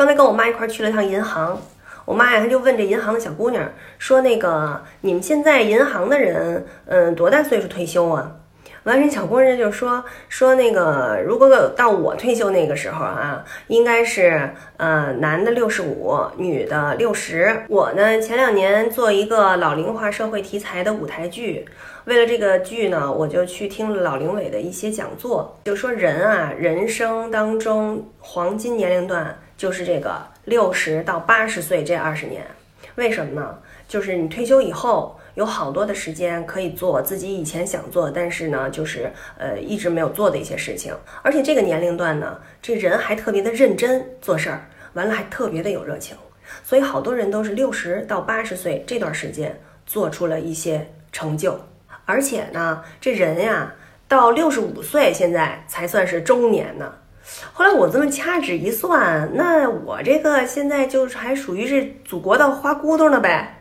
刚才跟我妈一块去了趟银行，我妈呀，她就问这银行的小姑娘说：“那个你们现在银行的人，嗯，多大岁数退休啊？”完，人小工人就说说那个，如果到我退休那个时候啊，应该是呃男的六十五，女的六十。我呢前两年做一个老龄化社会题材的舞台剧，为了这个剧呢，我就去听了老龄委的一些讲座，就说人啊，人生当中黄金年龄段就是这个六十到八十岁这二十年，为什么呢？就是你退休以后。有好多的时间可以做自己以前想做，但是呢，就是呃一直没有做的一些事情。而且这个年龄段呢，这人还特别的认真做事儿，完了还特别的有热情。所以好多人都是六十到八十岁这段时间做出了一些成就。而且呢，这人呀，到六十五岁现在才算是中年呢。后来我这么掐指一算，那我这个现在就是还属于是祖国的花骨朵呢呗。